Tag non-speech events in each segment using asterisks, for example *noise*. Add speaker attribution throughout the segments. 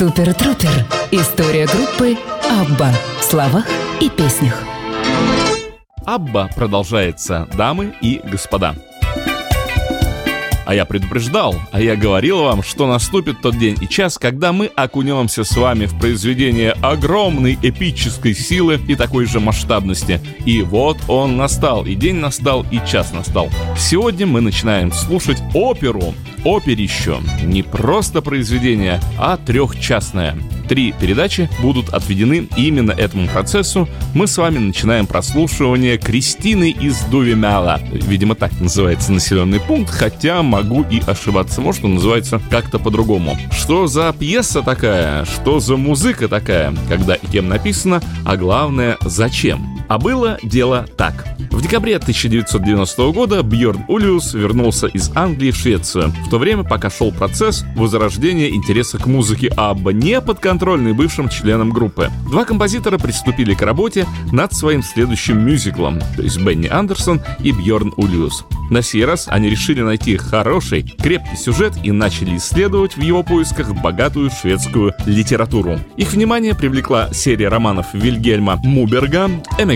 Speaker 1: Супер Трупер. История группы Абба в словах и песнях.
Speaker 2: Абба продолжается, дамы и господа. А я предупреждал, а я говорил вам, что наступит тот день и час, когда мы окунемся с вами в произведение огромной эпической силы и такой же масштабности. И вот он настал, и день настал, и час настал. Сегодня мы начинаем слушать оперу. Оперище. Не просто произведение, а трехчастное. Три передачи будут отведены именно этому процессу. Мы с вами начинаем прослушивание Кристины из Дувимяла. Видимо, так называется населенный пункт, хотя могу и ошибаться. Может, он называется как-то по-другому. Что за пьеса такая? Что за музыка такая? Когда и кем написано, а главное, зачем? А было дело так. В декабре 1990 года Бьорн Улиус вернулся из Англии в Швецию, в то время пока шел процесс возрождения интереса к музыке Абба не под контрольный бывшим членам группы. Два композитора приступили к работе над своим следующим мюзиклом, то есть Бенни Андерсон и Бьорн Улиус. На сей раз они решили найти хороший, крепкий сюжет и начали исследовать в его поисках богатую шведскую литературу. Их внимание привлекла серия романов Вильгельма Муберга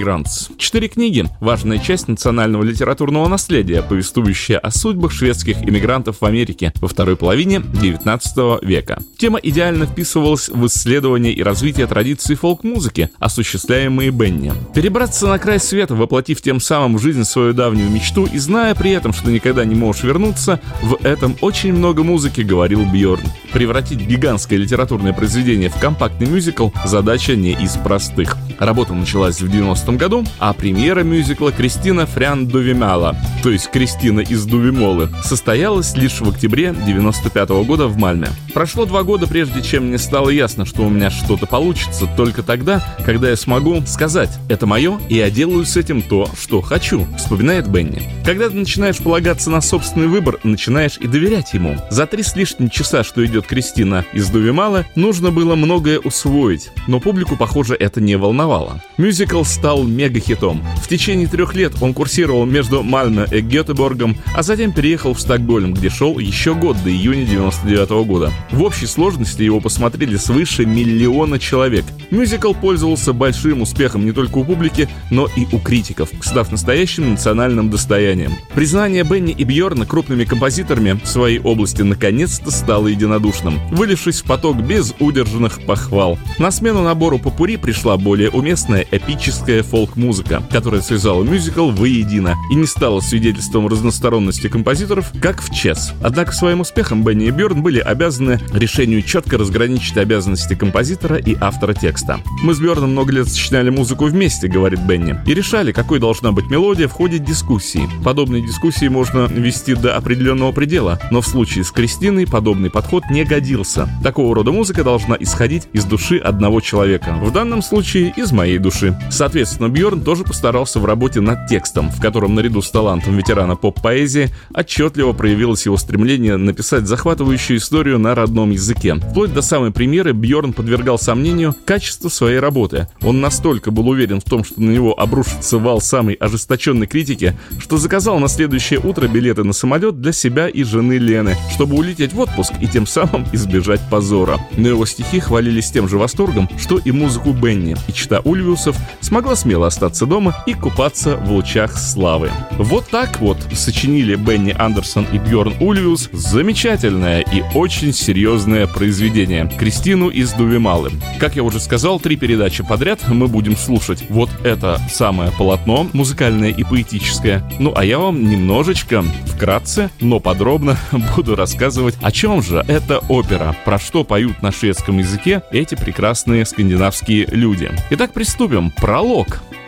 Speaker 2: «Эмигрантс». Четыре книги – важная часть национального литературного наследия, повествующая о судьбах шведских иммигрантов в Америке во второй половине XIX века. Тема идеально вписывалась в исследование и развитие традиций фолк-музыки, осуществляемые Бенни. Перебраться на край света, воплотив тем самым в жизнь свою давнюю мечту и зная при этом, что никогда не можешь вернуться, в этом очень много музыки, говорил Бьорн. Превратить гигантское литературное произведение в компактный мюзикл – задача не из простых. Работа началась в 90-м году, а премьера мюзикла «Кристина Фрян Дувимала», то есть «Кристина из Дувимолы», состоялась лишь в октябре 95 -го года в Мальме. Прошло два года, прежде чем мне стало ясно, что у меня что-то получится только тогда, когда я смогу сказать «это мое, и я делаю с этим то, что хочу», вспоминает Бенни. Когда ты начинаешь полагаться на собственный выбор, начинаешь и доверять ему. За три с лишним часа, что идет Кристина из Дувимала, нужно было многое усвоить, но публику, похоже, это не волновало. Мюзикл стал мега-хитом. В течение трех лет он курсировал между Мальме и Гетеборгом, а затем переехал в Стокгольм, где шел еще год до июня 99 -го года. В общей сложности его посмотрели свыше миллиона человек. Мюзикл пользовался большим успехом не только у публики, но и у критиков, став настоящим национальным достоянием. Признание Бенни и Бьорна крупными композиторами в своей области наконец-то стало единодушным, вылившись в поток без удержанных похвал. На смену набору попури пришла более уместная эпическая фолк-музыка, которая связала мюзикл воедино и не стала свидетельством разносторонности композиторов, как в Чес. Однако своим успехом Бенни и Бьорн были обязаны решению четко разграничить обязанности композитора и автора текста. «Мы с Бьорном много лет сочиняли музыку вместе», — говорит Бенни, и решали, какой должна быть мелодия в ходе дискуссии. Подобные дискуссии можно вести до определенного предела, но в случае с Кристиной подобный подход не годился. Такого рода музыка должна исходить из души одного человека. В данном случае из моей души. Соответственно, Бьорн тоже постарался в работе над текстом, в котором наряду с талантом ветерана поп-поэзии отчетливо проявилось его стремление написать захватывающую историю на родном языке. Вплоть до самой премьеры Бьорн подвергал сомнению качество своей работы. Он настолько был уверен в том, что на него обрушится вал самой ожесточенной критики, что заказал на следующее утро билеты на самолет для себя и жены Лены, чтобы улететь в отпуск и тем самым избежать позора. Но его стихи хвалились тем же восторгом, что и музыку Бенни, и чита Ульвиусов смогла смело остаться дома и купаться в лучах славы. Вот так вот сочинили Бенни Андерсон и Бьорн Ульвиус замечательное и очень серьезное произведение «Кристину из Дувималы». Как я уже сказал, три передачи подряд мы будем слушать вот это самое полотно, музыкальное и поэтическое. Ну а я вам немножечко, вкратце, но подробно *laughs* буду рассказывать, о чем же эта опера, про что поют на шведском языке эти прекрасные скандинавские люди. Итак, приступим. Пролог. Луганск.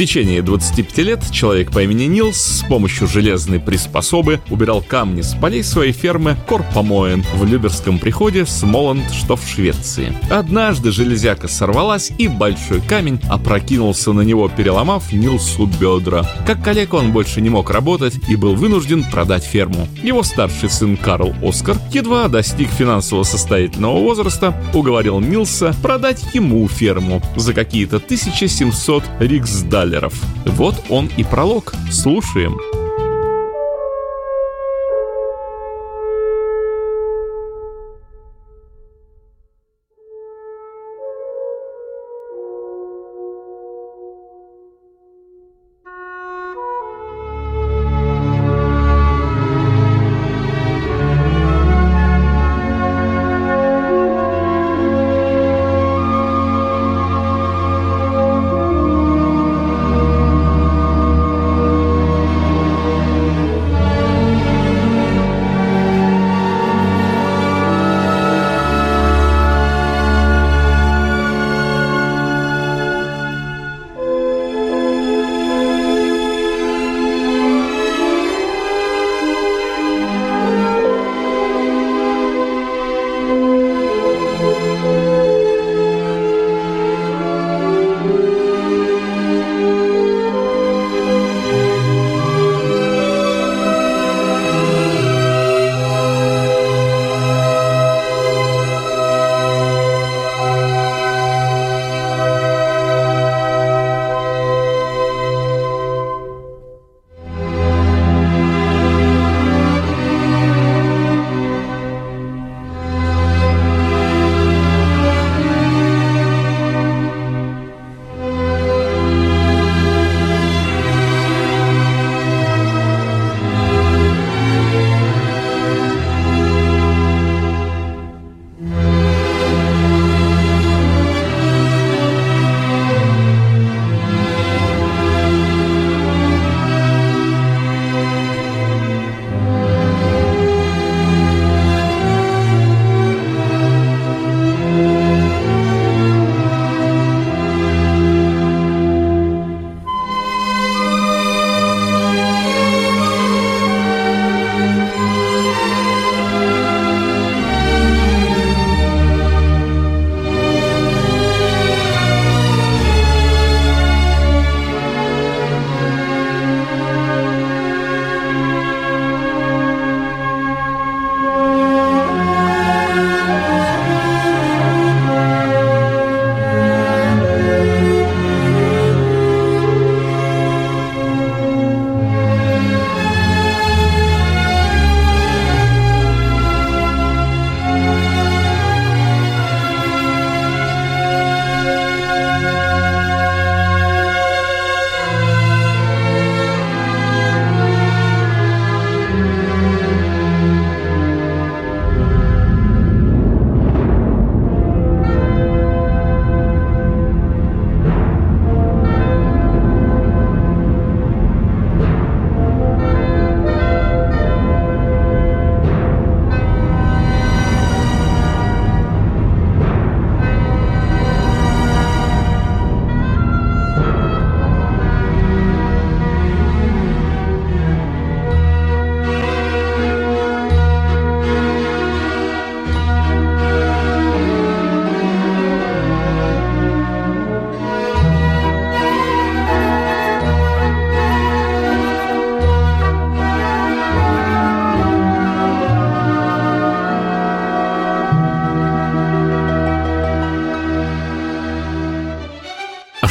Speaker 2: Течение 25 лет человек по имени Нилс с помощью железной приспособы убирал камни с полей своей фермы Корпомоен в Люберском приходе Смоланд, что в Швеции. Однажды железяка сорвалась, и большой камень опрокинулся на него, переломав Нилсу бедра. Как коллега он больше не мог работать и был вынужден продать ферму. Его старший сын Карл Оскар едва достиг финансово состоятельного возраста, уговорил Нилса продать ему ферму за какие-то 1700 риксдаль таллеров. Вот он и пролог. Слушаем.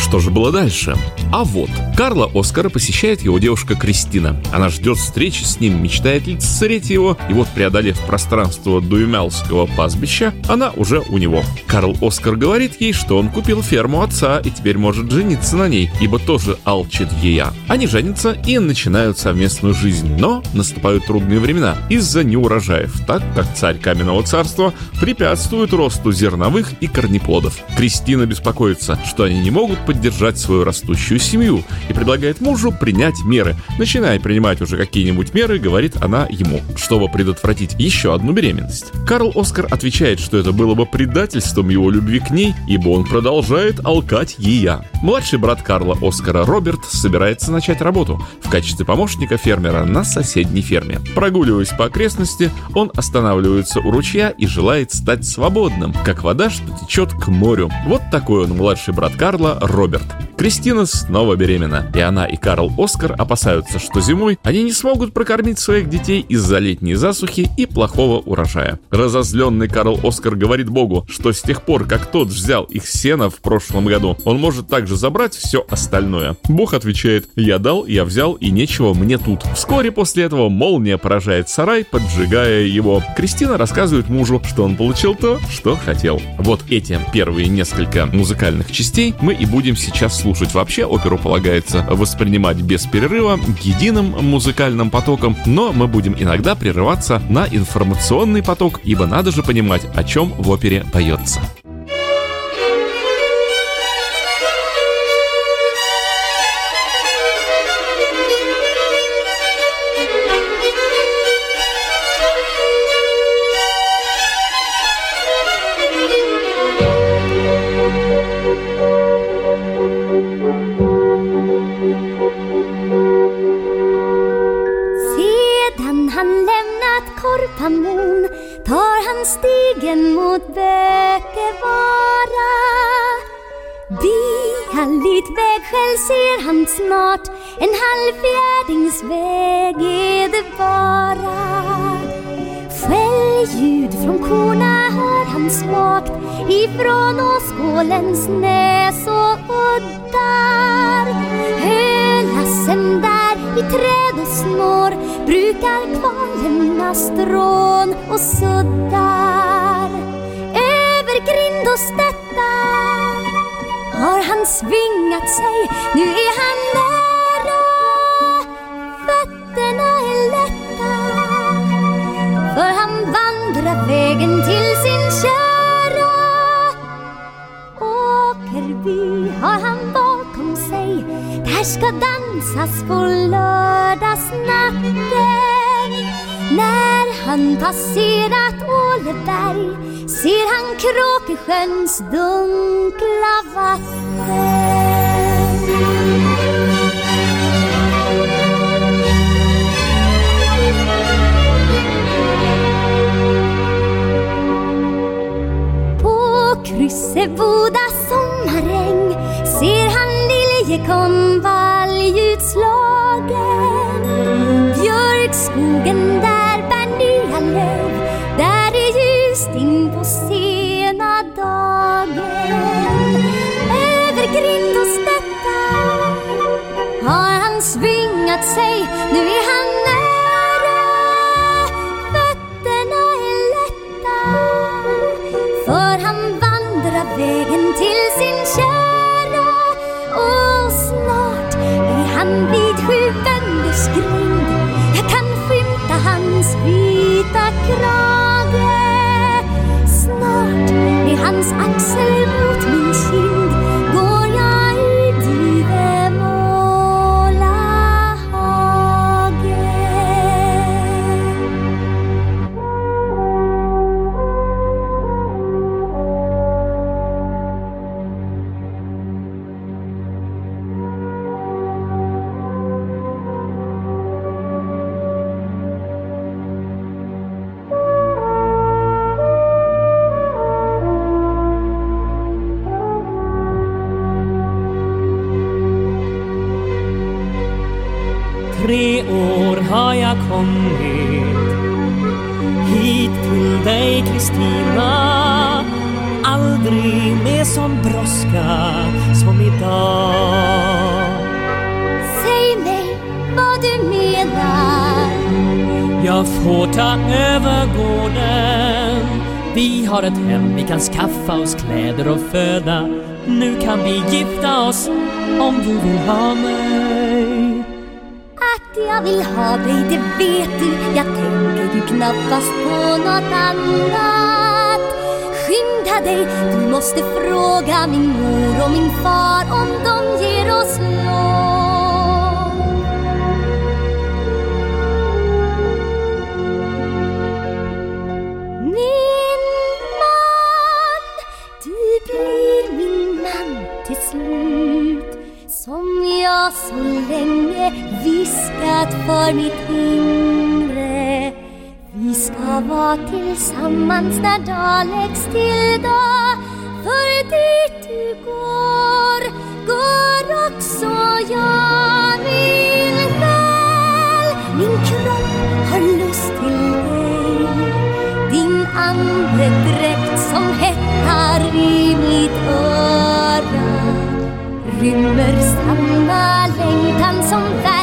Speaker 2: Что же было дальше? А вот, Карла Оскара посещает его девушка Кристина. Она ждет встречи с ним, мечтает лицезреть его, и вот, преодолев пространство Дуемялского пастбища, она уже у него. Карл Оскар говорит ей, что он купил ферму отца и теперь может жениться на ней, ибо тоже алчит ея. Они женятся и начинают совместную жизнь, но наступают трудные времена из-за неурожаев, так как царь Каменного царства препятствует росту зерновых и корнеплодов. Кристина беспокоится, что они не могут поддержать свою растущую семью и предлагает мужу принять меры. Начиная принимать уже какие-нибудь меры, говорит она ему, чтобы предотвратить еще одну беременность. Карл Оскар отвечает, что это было бы предательством его любви к ней, ибо он продолжает алкать ее. Младший брат Карла Оскара Роберт собирается начать работу в качестве помощника фермера на соседней ферме. Прогуливаясь по окрестности, он останавливается у ручья и желает стать свободным, как вода, что течет к морю. Вот такой он младший брат Карла Роберт. Кристина снова беременна, и она и Карл Оскар опасаются, что зимой они не смогут прокормить своих детей из-за летней засухи и плохого урожая. Разозленный Карл Оскар говорит Богу, что с тех пор, как тот взял их сено в прошлом году, он может также забрать все остальное. Бог отвечает, я дал, я взял, и нечего мне тут. Вскоре после этого молния поражает сарай, поджигая его. Кристина рассказывает мужу, что он получил то, что хотел. Вот эти первые несколько музыкальных частей мы и будем сейчас слушать. Вообще оперу полагается воспринимать без перерыва, единым музыкальным потоком, но мы будем иногда прерываться на информационный поток, ибо надо же понимать, о чем в опере поется.
Speaker 3: Vägen mot Bökevara. Bihalligt vägskäl ser han snart. En halvfjärdingsväg är det bara. Skällljud från korna hör han svagt. Ifrån Åskålens näs och uddar. Hölassen där i träd och snår. Brukar kvalerna strån och suddar oss detta har han svingat sig, nu är han nära. Fötterna är lätta. För han vandrar vägen till sin kära. Åkerby har han bakom sig. Där ska dansas på lördagsnatten. När han passerat Åleberg ser han Kråkesjöns dunkla vatten? På Krysseboda sommaräng ser han liljekonvalj utslagen. Svingat sig, nu är han nära. Fötterna är lätta. För han vandrar vägen till sin kära. Och snart är han vid sju vänders grind Jag kan skymta hans vita krage. Snart är hans axel
Speaker 4: ett hem, vi kan skaffa oss kläder och föda. Nu kan vi gifta oss om du vill ha mig.
Speaker 3: Att jag vill ha dig, det vet du. Jag tänker ju knappast på något annat. Skynda dig, du måste fråga min mor och min far om de länge viskat för mitt inre. Vi ska vara tillsammans när dag läggs till dag. För dit du går, går också jag min väl Min kropp har lust till dig. Din andedräkt som hettar i mitt öra. Rymmer samma 情談心。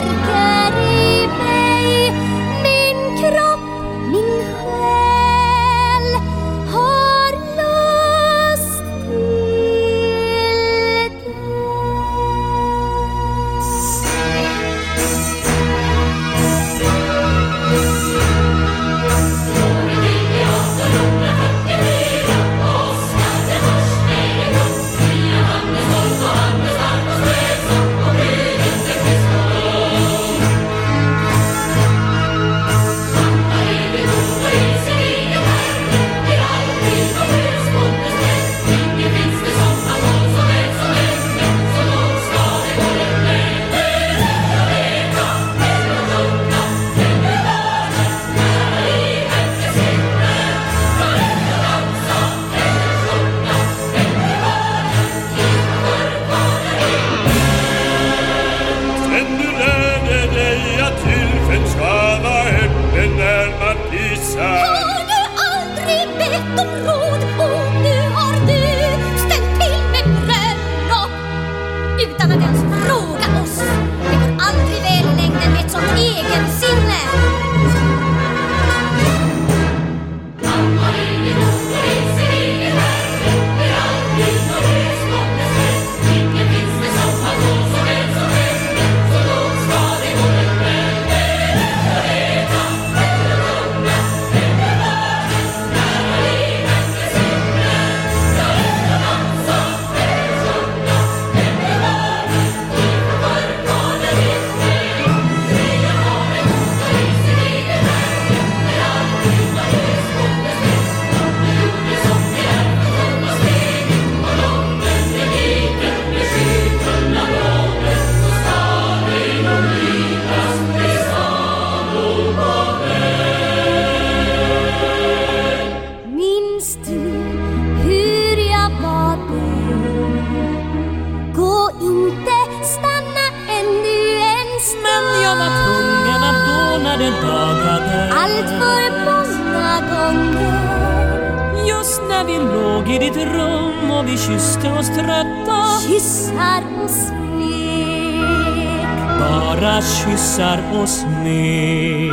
Speaker 3: Visar oss
Speaker 4: smek.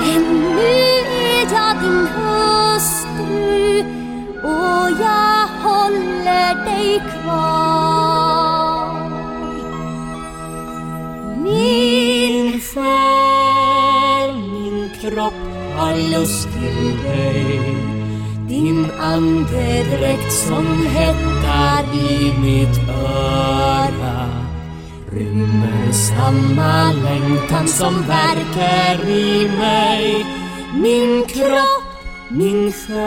Speaker 3: Men nu är jag din hustru och jag håller dig kvar. Min
Speaker 4: själ, min kropp har lust till dig. Din andedräkt som hettar i mitt rymmer samma längtan som verkar i mig. Min kropp, min själ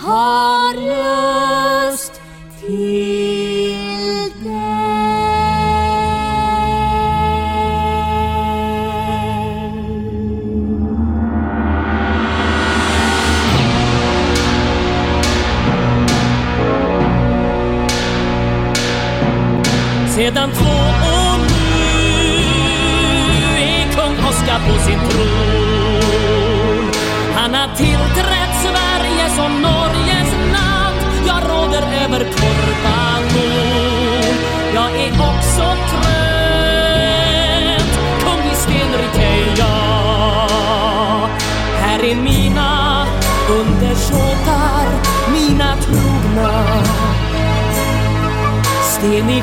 Speaker 4: har
Speaker 3: 你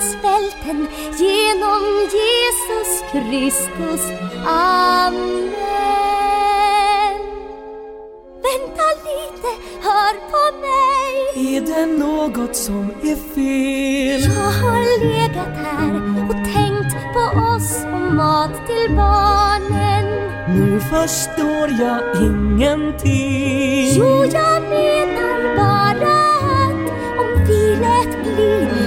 Speaker 3: svälten genom Jesus Kristus. Amen. Vänta lite, hör på mig.
Speaker 5: Är det något som är fel?
Speaker 3: Jag har legat här och tänkt på oss och mat till barnen.
Speaker 5: Nu förstår jag ingenting.
Speaker 3: Jo, jag menar bara att om vi lät bli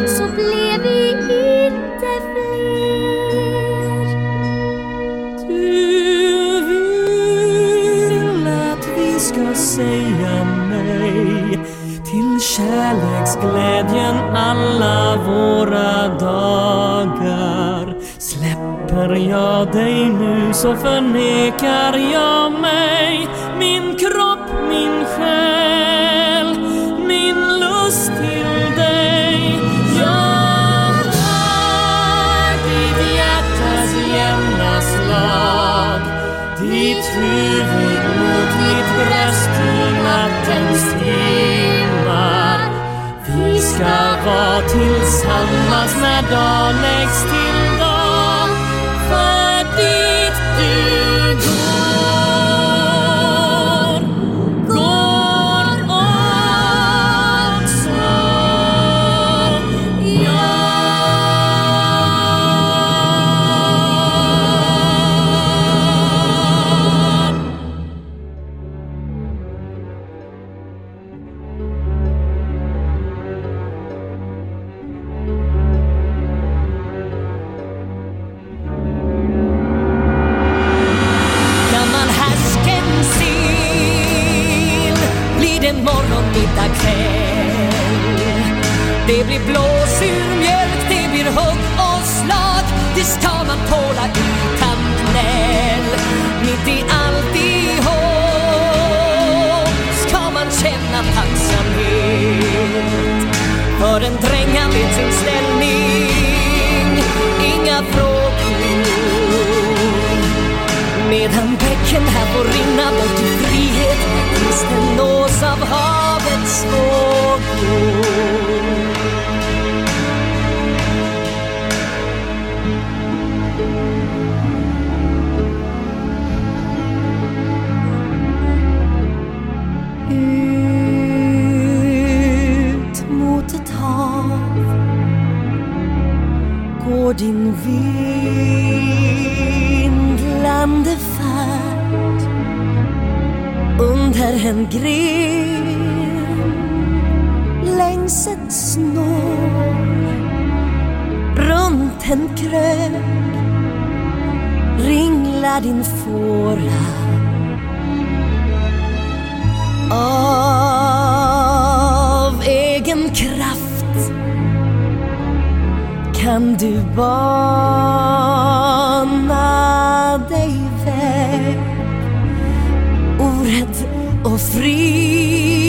Speaker 5: glädjen alla våra dagar. Släpper jag dig nu så förnekar jag mig min kropp, min själ, min lust till dig. Jag hör ditt hjärtas jämna slag ditt huvud mot mitt bröst i nattens ska vara tillsammans när dagen läggs till. Medan här får rinna bort i frihet tills den nås av havets vågor. Ut mot ett hav går din vindlande är en gren längs ett snår. Runt en krök ringlar din fåra. Av egen kraft kan du bana dig.
Speaker 4: o free.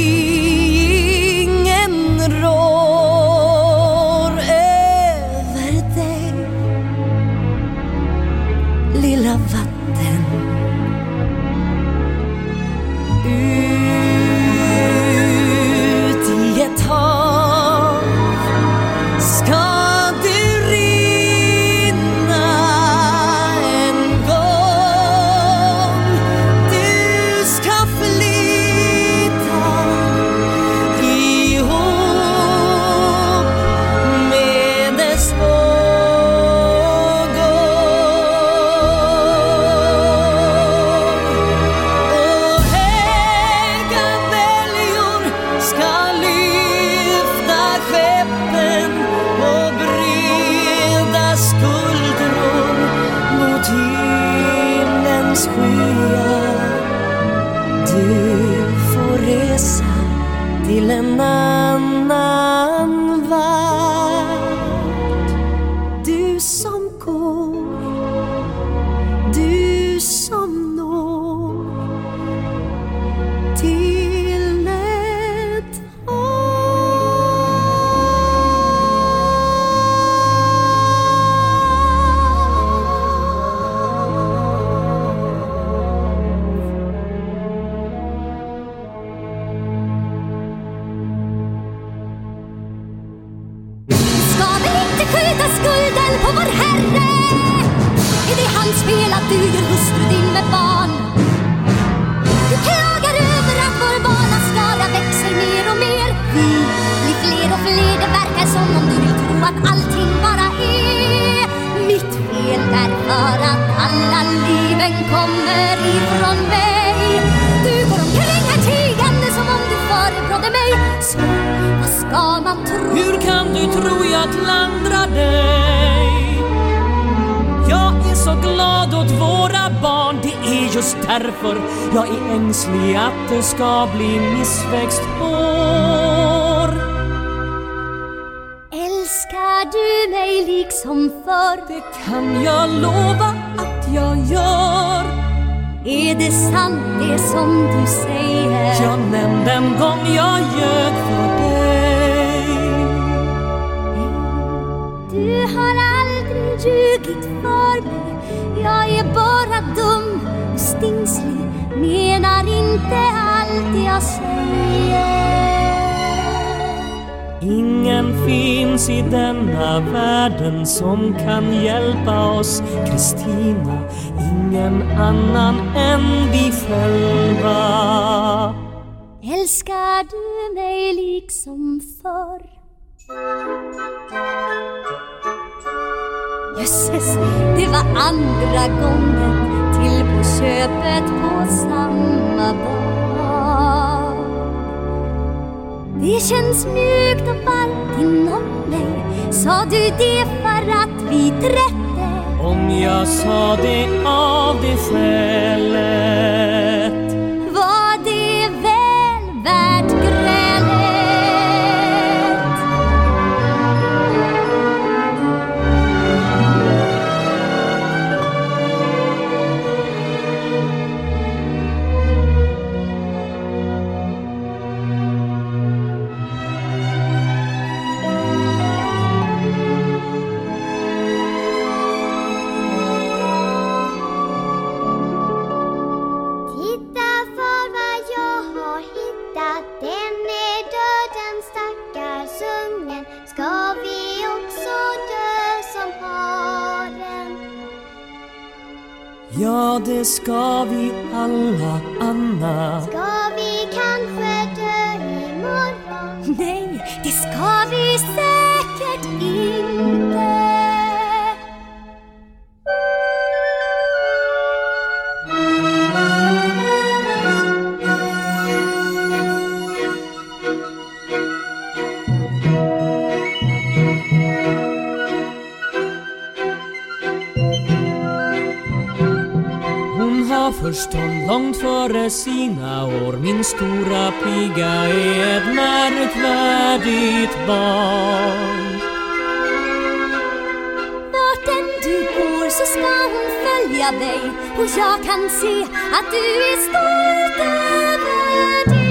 Speaker 4: Oss, Kristina. Ingen annan än vi själva.
Speaker 3: Älskar du mig liksom förr? Jösses, det var andra gången till på köpet på samma dag. Det känns mjukt och varmt inom mig. Sa du det för att vi träffades
Speaker 4: om jag sa det av det skälet.
Speaker 3: Det
Speaker 6: ska vi
Speaker 4: alla, Anna. Långt före sina år. Min stora piga är ett märkvärdigt barn.
Speaker 3: Vart än du går så ska hon följa dig och jag kan se att du är stolt över det.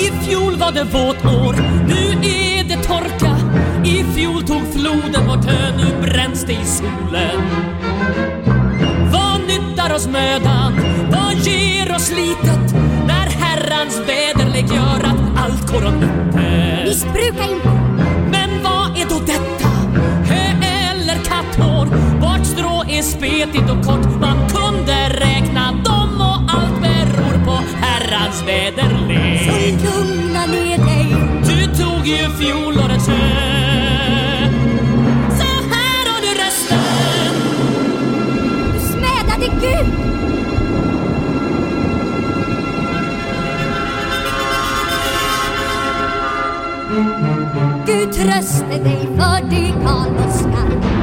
Speaker 4: I fjol var det våt år, nu är det torka. I fjol tog floden vårt hö, nu bränns det i solen. Oss mödan? Vad ger oss slitet? När Herrans väderlek gör att allt går om intet.
Speaker 3: Visst brukar inte
Speaker 4: Men vad är då detta? Hö eller katthår? Vart strå är spetigt och kort? Man kunde räkna dem och allt beror på Herrans väderlek.
Speaker 3: så lugna ner dig.
Speaker 4: Du tog ju fjolårets hö.
Speaker 3: röst är dig för det kall och skall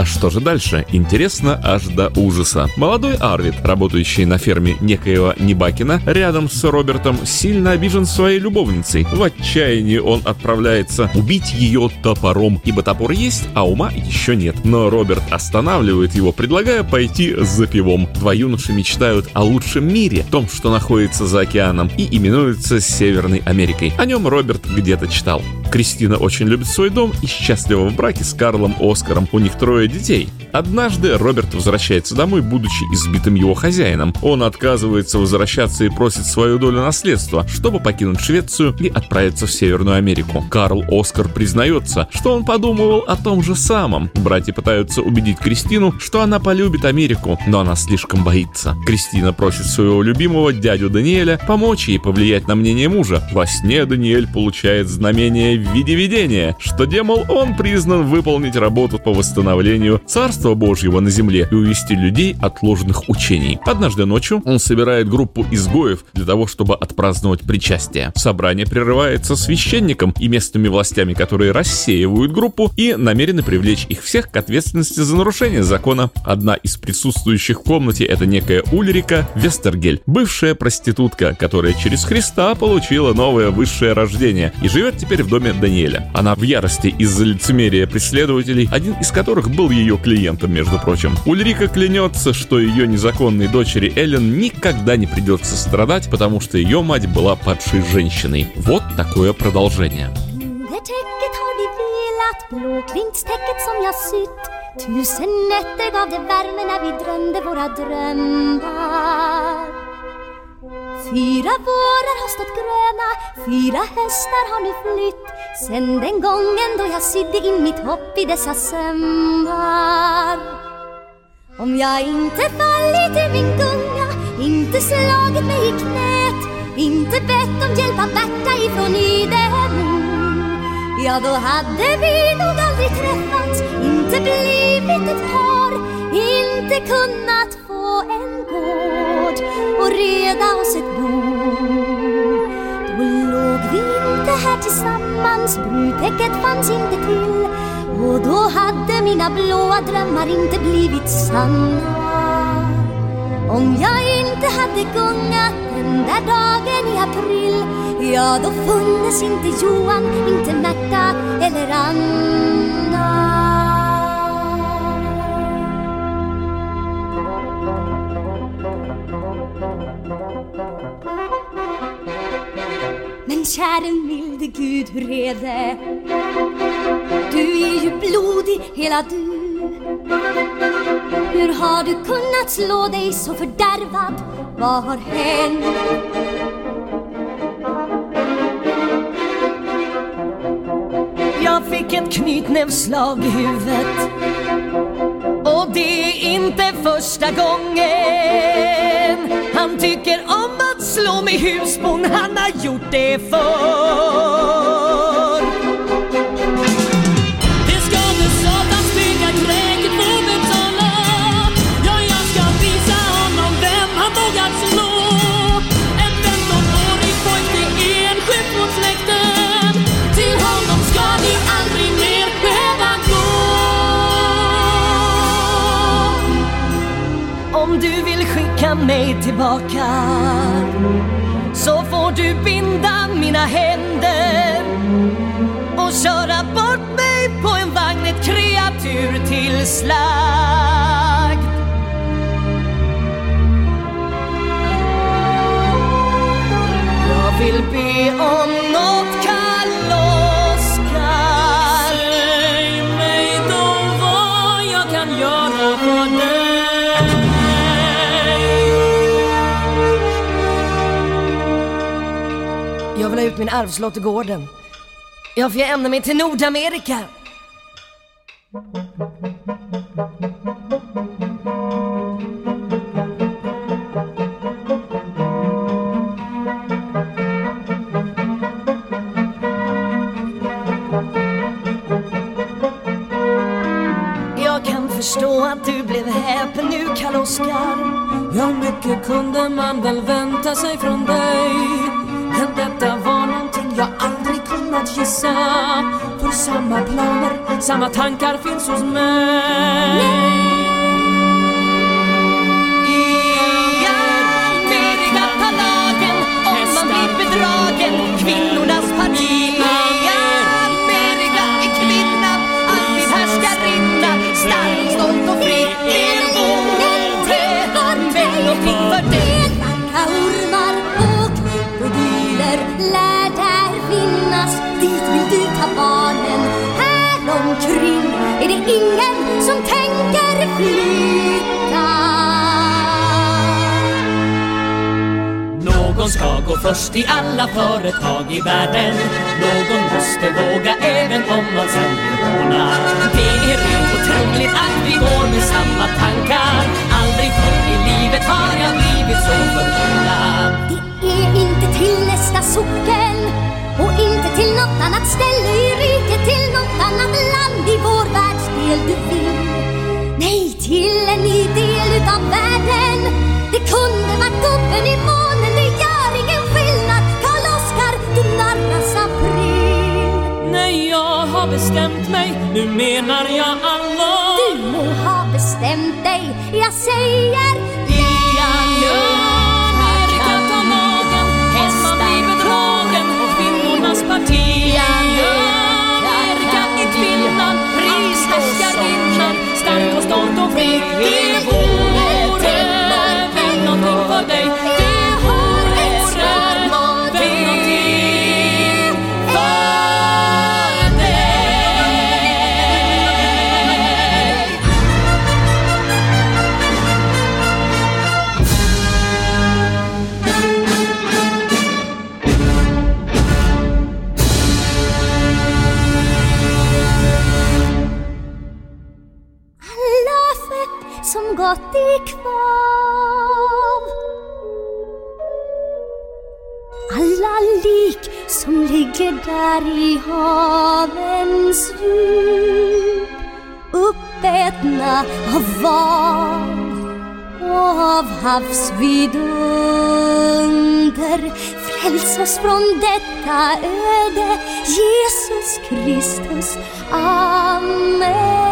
Speaker 2: А что же дальше? Интересно аж до ужаса. Молодой Арвид, работающий на ферме некоего Небакина, рядом с Робертом, сильно обижен своей любовницей. В отчаянии он отправляется убить ее топором, ибо топор есть, а ума еще нет. Но Роберт останавливает его, предлагая пойти за пивом. Два юноши мечтают о лучшем мире, том, что находится за океаном и именуется Северной Америкой. О нем Роберт где-то читал. Кристина очень любит свой дом и счастлива в браке с Карлом Оскаром. У них трое детей. Однажды Роберт возвращается домой, будучи избитым его хозяином. Он отказывается возвращаться и просит свою долю наследства, чтобы покинуть Швецию и отправиться в Северную Америку. Карл Оскар признается, что он подумывал о том же самом. Братья пытаются убедить Кристину, что она полюбит Америку, но она слишком боится. Кристина просит своего любимого дядю Даниэля помочь ей повлиять на мнение мужа. Во сне Даниэль получает знамение в виде видения, что, демол, он признан выполнить работу по восстановлению Царства Божьего на земле и увести людей от ложных учений. Однажды ночью он собирает группу изгоев для того, чтобы отпраздновать причастие. Собрание прерывается священником и местными властями, которые рассеивают группу и намерены привлечь их всех к ответственности за нарушение закона. Одна из присутствующих в комнате это некая Ульрика Вестергель, бывшая проститутка, которая через Христа получила новое высшее рождение и живет теперь в доме Даниэля. Она в ярости из-за лицемерия преследователей, один из которых был ее клиентом, между прочим. Ульрика клянется, что ее незаконной дочери Эллен никогда не придется страдать, потому что ее мать была падшей женщиной. Вот такое продолжение.
Speaker 3: Tusen nätter gav det värme när vi drömde våra drömmar Fyra vårar har stått gröna, fyra höstar har nu flytt. Sen den gången då jag sydde in mitt hopp i dessa sömmar Om jag inte fallit i min gunga, inte slagit mig i knät Inte bett om hjälp av Berta ifrån Idemo Ja, då hade vi nog aldrig träffats, inte blivit ett par Inte kunnat få en gård och reda oss ett bo Då låg vi inte här tillsammans, brudtäcket fanns inte till. Och då hade mina blåa drömmar inte blivit sanna. Om jag inte hade gungat den där dagen i april Ja, då funnes inte Johan, inte Märta eller Anna. Men käre milde Gud, hur är det? Du är ju blodig hela du Hur har du kunnat slå dig så fördärvad? Vad har hänt?
Speaker 5: Jag fick ett knytnävsslag i huvudet Och det är inte första gången han tycker om att slå med husbon, Han har gjort det förr. more min arvslott i gården. Ja, för jag ämnar mig till Nordamerika. Jag kan förstå att du blev häpen nu, Karl-Oskar.
Speaker 7: Ja, mycket kunde man väl vänta sig från dig Men
Speaker 4: För samma planer, samma tankar finns hos mig.
Speaker 8: Gå först i alla företag i världen. Någon måste våga även om man sen vill håna Det är rent otroligt att vi går med samma tankar. Aldrig förr i livet har jag blivit så förvånad.
Speaker 3: Det är inte till nästa socken och inte till något annat ställe. I riket, till något annat land i vår världsdel du vill. Nej, till en ny del utav världen. Det kunde varit gubben i månen, det gör Narras april.
Speaker 4: Nej, jag har bestämt mig, nu menar jag allvar.
Speaker 3: Du må ha bestämt dig, jag säger
Speaker 5: I
Speaker 4: Amerikatalagen, om man blir bedragen och kvinnornas parti. Amerika är kvinnan, pris härskarinnan Stark och stolt och fri
Speaker 3: ligger där i havens djup Uppätna av val och av havsvidunder Fräls oss från detta öde Jesus Kristus. Amen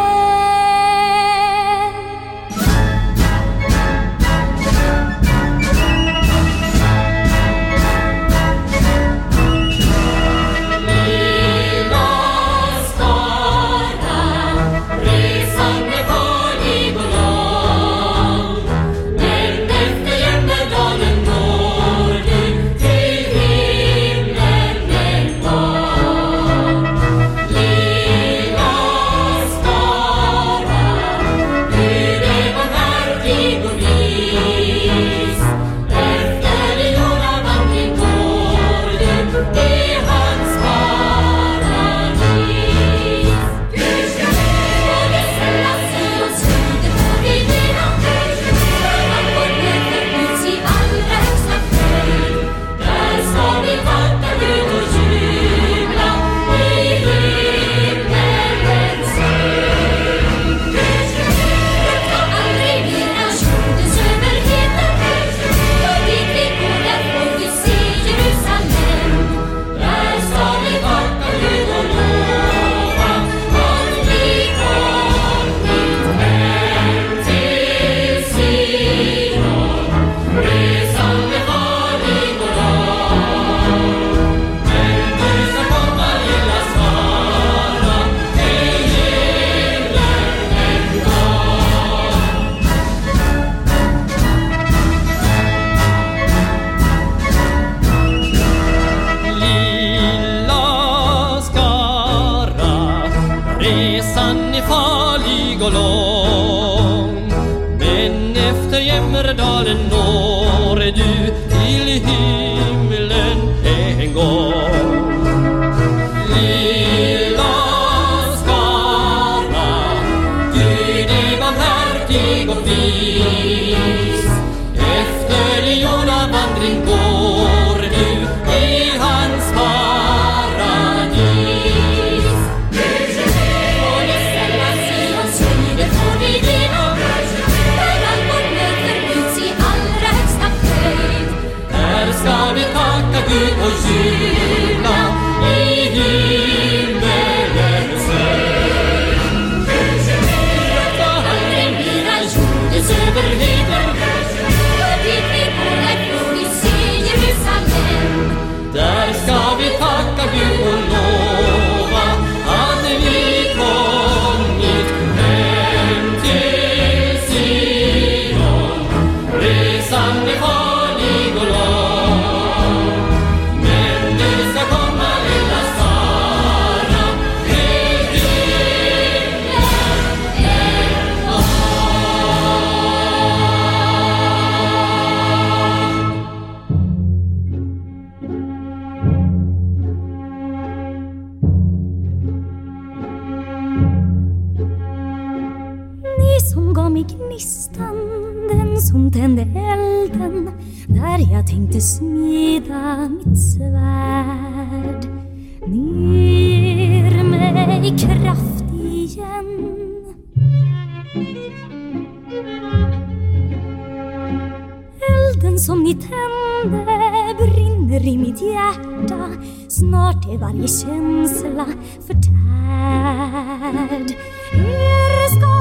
Speaker 3: som ni tände brinner i mitt hjärta. Snart är varje känsla förtärd. Er ska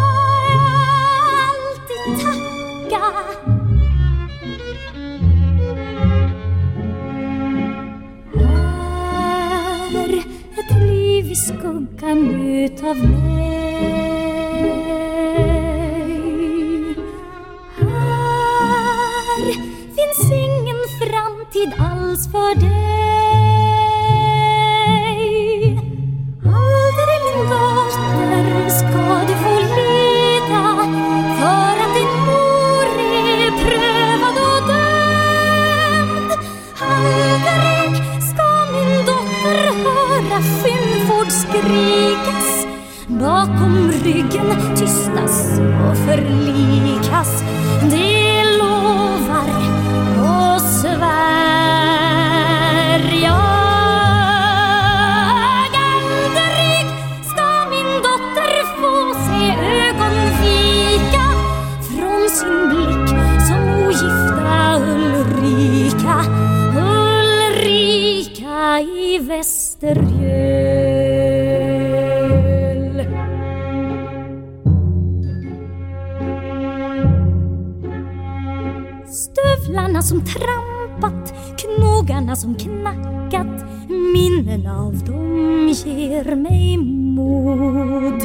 Speaker 3: jag alltid tacka. Här ett liv i skuggan utav mig. Alls för dig. Aldrig min dotter ska du få lida för att din mor är prövad och dömd. Aldrig ska min dotter höra skymford skrikas Bakom ryggen tystas och förlikas. Det som knackat. Minnen av dem ger mig mod.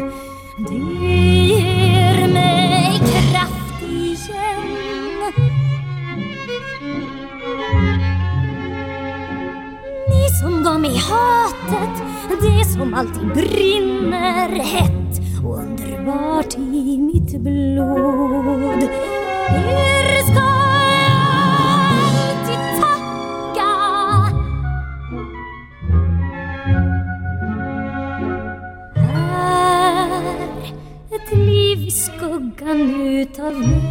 Speaker 3: Det ger mig kraft igen. Ni som gav mig hatet, det som alltid brinner hett och underbart i mitt blod. Er ska
Speaker 2: of me.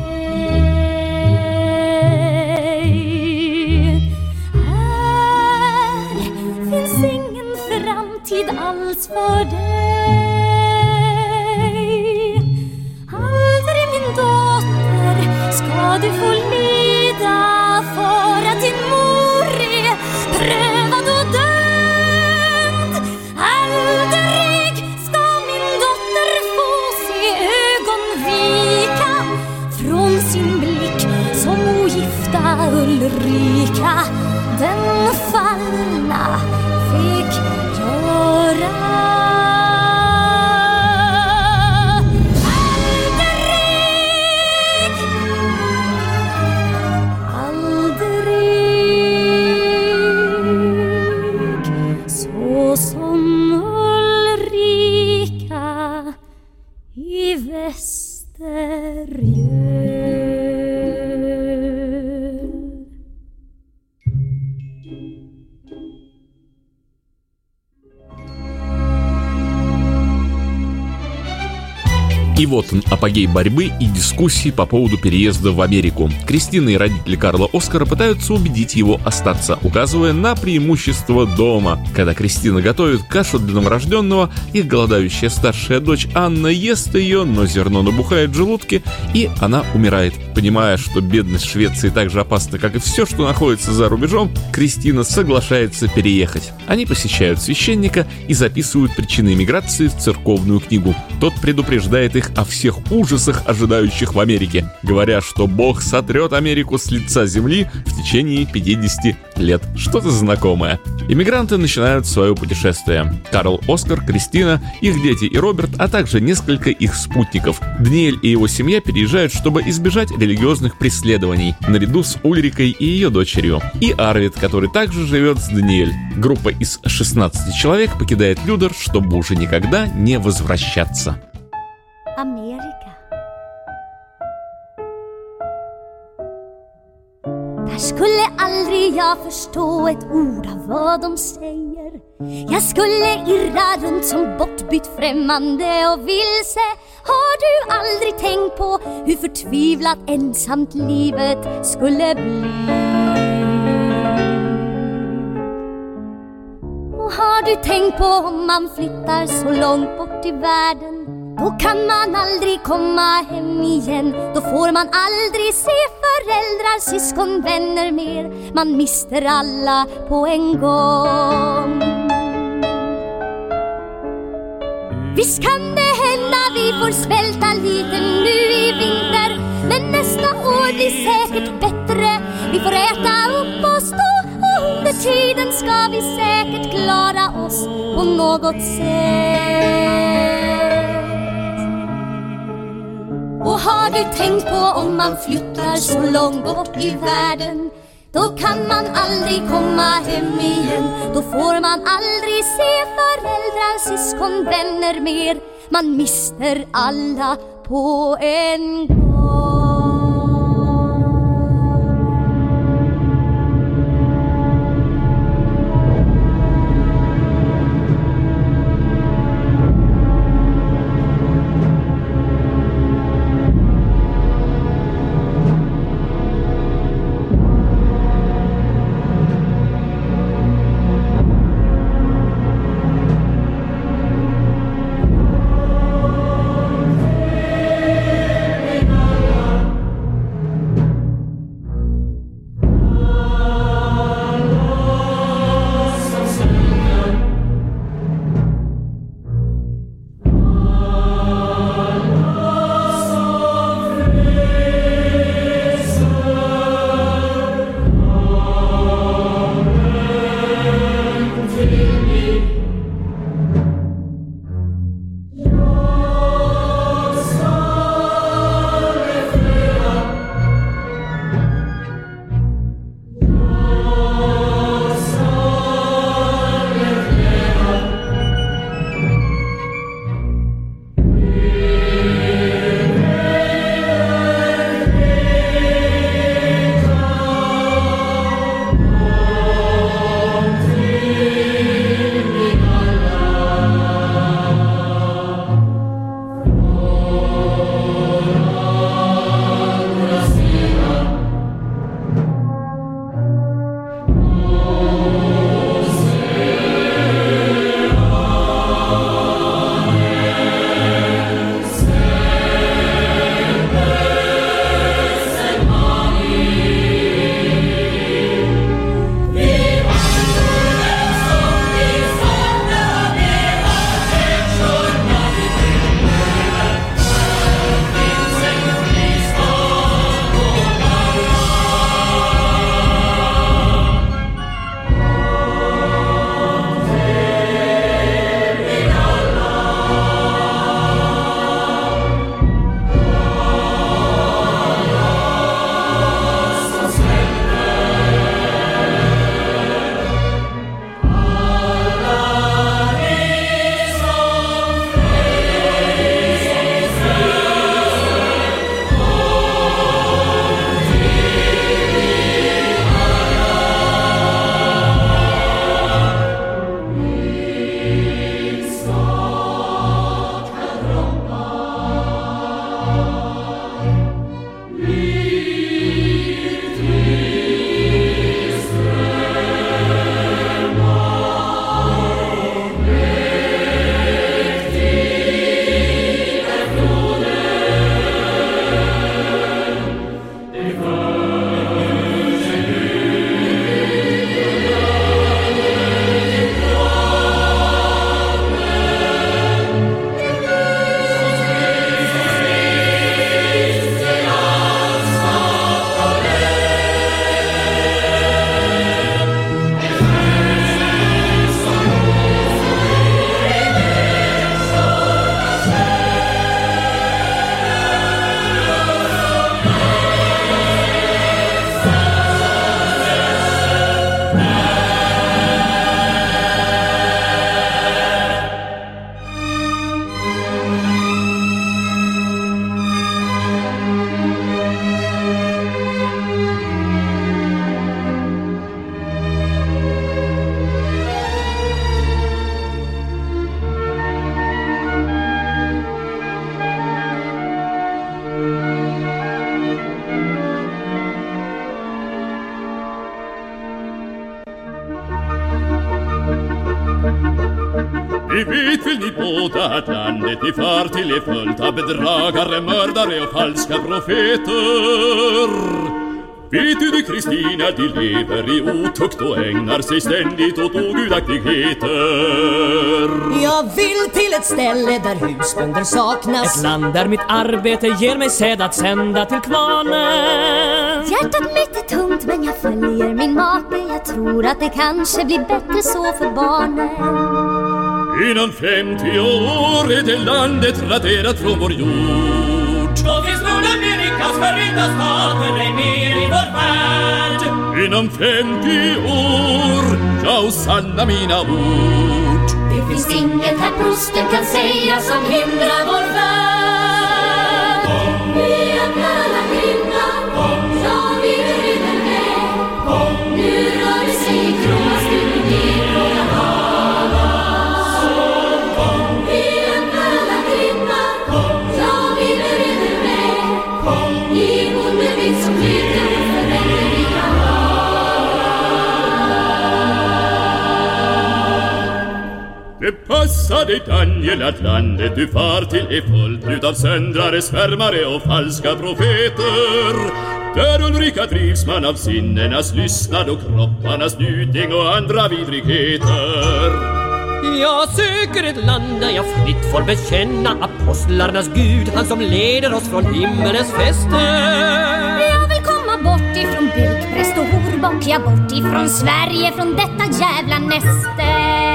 Speaker 2: Апогей борьбы и дискуссий по поводу переезда в Америку. Кристина и родители Карла Оскара пытаются убедить его остаться, указывая на преимущество дома. Когда Кристина готовит кашу для новорожденного, их голодающая старшая дочь Анна ест ее, но зерно набухает в желудке, и она умирает. Понимая, что бедность Швеции так же опасна, как и все, что находится за рубежом, Кристина соглашается переехать. Они посещают священника и записывают причины миграции в церковную книгу. Тот предупреждает их о всех ужасах, ожидающих в Америке, говоря, что Бог сотрет Америку с лица земли в течение 50 лет. Что-то знакомое. Иммигранты начинают свое путешествие. Карл Оскар, Кристина, их дети и Роберт, а также несколько их спутников. Даниэль и его семья переезжают, чтобы избежать религиозных преследований, наряду с Ульрикой и ее дочерью. И Арвид, который также живет с Даниэль. Группа из 16 человек покидает Людер, чтобы уже никогда не возвращаться.
Speaker 3: Amerika. Där skulle aldrig jag förstå ett ord av vad de säger. Jag skulle irra runt som bortbytt främmande och vilse Har du aldrig tänkt på hur förtvivlat ensamt livet skulle bli? Och har du tänkt på om man flyttar så långt bort i världen då kan man aldrig komma hem igen. Då får man aldrig se föräldrar, syskon, vänner mer. Man mister alla på en gång. Visst kan det hända vi får svälta lite nu i vinter. Men nästa år blir säkert bättre. Vi får äta upp oss då och under tiden ska vi säkert klara oss på något sätt och har du tänkt på om man flyttar så långt bort i världen då kan man aldrig komma hem igen. Då får man aldrig se föräldrar, syskon, vänner mer. Man mister alla på en gång
Speaker 9: Amen. Ni far till är fullt av bedragare, mördare och falska profeter. Vet du det Kristina, de lever i otukt och ägnar sig ständigt åt ogudaktigheter.
Speaker 5: Jag vill till ett ställe där husbönder saknas
Speaker 4: Ett land där mitt arbete ger mig säd att sända till kvarnen
Speaker 3: Hjärtat mitt är tungt men jag följer min make Jag tror att det kanske blir bättre så för barnen
Speaker 9: Inom 50 år är det landet raderat från vår jord.
Speaker 7: Då finns Nordamerikas förenta stater ej mer i vår värld.
Speaker 9: Inom 50 år, ja och sanna mina ord.
Speaker 3: Det finns inget här prosten kan säga som hindrar vår värld
Speaker 9: Det passade Daniel att landet du far till är fullt utav söndrare, svärmare och falska profeter. Där Ulrika drivs man av sinnenas lystnad och kropparnas njutning och andra vidrigheter.
Speaker 5: Jag söker ett land där jag fritt får bekänna apostlarnas Gud, han som leder oss från himmelens fester.
Speaker 3: Jag vill komma bort ifrån bukpräst och horbock Ja, bort ifrån Sverige, från detta jävla näste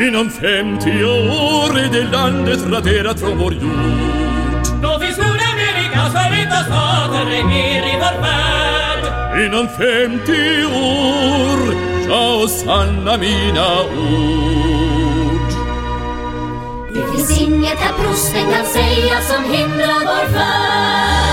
Speaker 9: Inom 50 år är det landet raderat från vår jord.
Speaker 7: Då finns Nordamerikas förenta stater ej mer i vår värld.
Speaker 9: Inom 50 år, ja och sanna mina ord.
Speaker 3: Det finns inget här prosten kan säga som hindrar vår färd